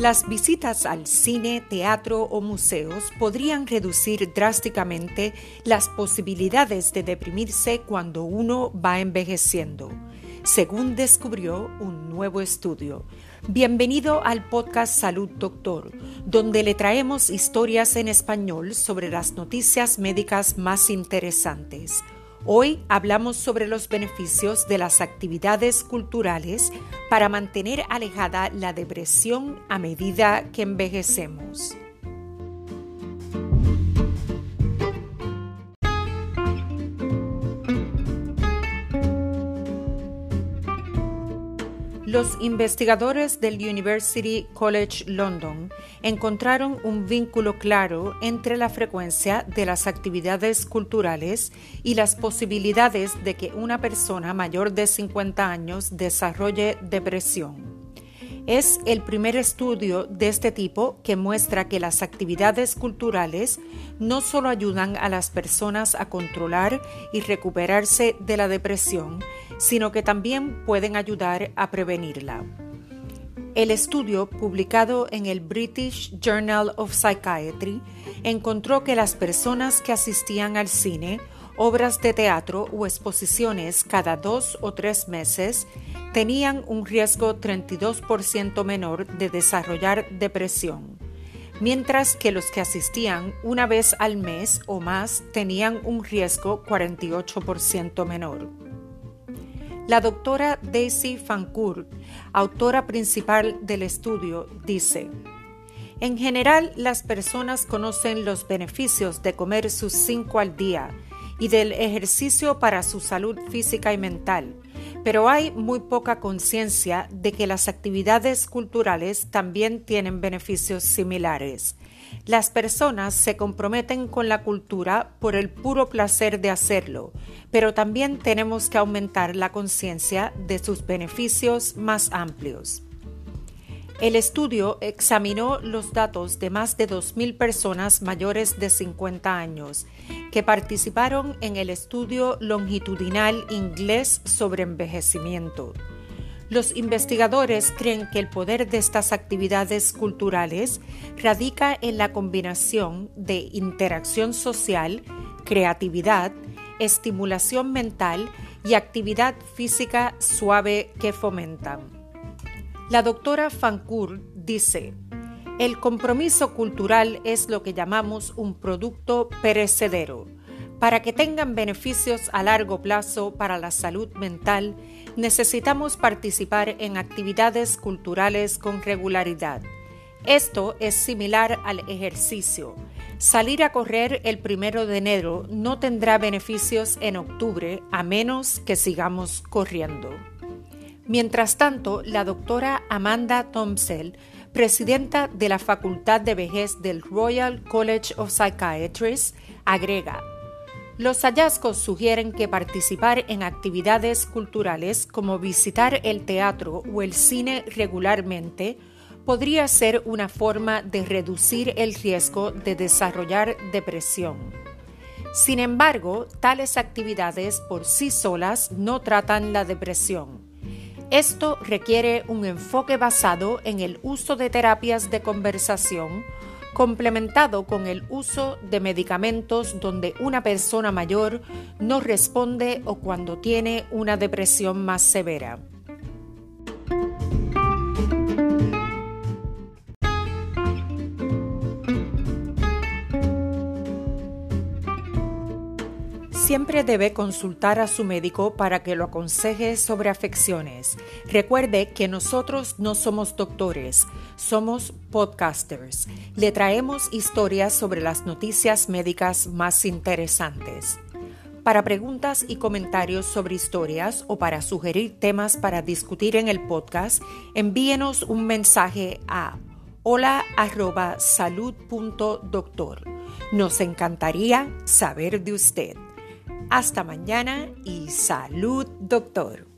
Las visitas al cine, teatro o museos podrían reducir drásticamente las posibilidades de deprimirse cuando uno va envejeciendo, según descubrió un nuevo estudio. Bienvenido al podcast Salud Doctor, donde le traemos historias en español sobre las noticias médicas más interesantes. Hoy hablamos sobre los beneficios de las actividades culturales para mantener alejada la depresión a medida que envejecemos. Los investigadores del University College London encontraron un vínculo claro entre la frecuencia de las actividades culturales y las posibilidades de que una persona mayor de 50 años desarrolle depresión. Es el primer estudio de este tipo que muestra que las actividades culturales no solo ayudan a las personas a controlar y recuperarse de la depresión, sino que también pueden ayudar a prevenirla. El estudio, publicado en el British Journal of Psychiatry, encontró que las personas que asistían al cine, obras de teatro o exposiciones cada dos o tres meses tenían un riesgo 32% menor de desarrollar depresión, mientras que los que asistían una vez al mes o más tenían un riesgo 48% menor. La doctora Daisy Fancourt, autora principal del estudio, dice, en general, las personas conocen los beneficios de comer sus cinco al día y del ejercicio para su salud física y mental, pero hay muy poca conciencia de que las actividades culturales también tienen beneficios similares. Las personas se comprometen con la cultura por el puro placer de hacerlo, pero también tenemos que aumentar la conciencia de sus beneficios más amplios. El estudio examinó los datos de más de 2.000 personas mayores de 50 años que participaron en el estudio longitudinal inglés sobre envejecimiento. Los investigadores creen que el poder de estas actividades culturales radica en la combinación de interacción social, creatividad, estimulación mental y actividad física suave que fomentan. La doctora Fancourt dice, el compromiso cultural es lo que llamamos un producto perecedero. Para que tengan beneficios a largo plazo para la salud mental, necesitamos participar en actividades culturales con regularidad. Esto es similar al ejercicio. Salir a correr el primero de enero no tendrá beneficios en octubre a menos que sigamos corriendo. Mientras tanto, la doctora Amanda Thompson, presidenta de la Facultad de Vejez del Royal College of Psychiatrists, agrega, los hallazgos sugieren que participar en actividades culturales como visitar el teatro o el cine regularmente podría ser una forma de reducir el riesgo de desarrollar depresión. Sin embargo, tales actividades por sí solas no tratan la depresión. Esto requiere un enfoque basado en el uso de terapias de conversación complementado con el uso de medicamentos donde una persona mayor no responde o cuando tiene una depresión más severa. Siempre debe consultar a su médico para que lo aconseje sobre afecciones. Recuerde que nosotros no somos doctores, somos podcasters. Le traemos historias sobre las noticias médicas más interesantes. Para preguntas y comentarios sobre historias o para sugerir temas para discutir en el podcast, envíenos un mensaje a hola Nos encantaría saber de usted. Hasta mañana y salud, doctor.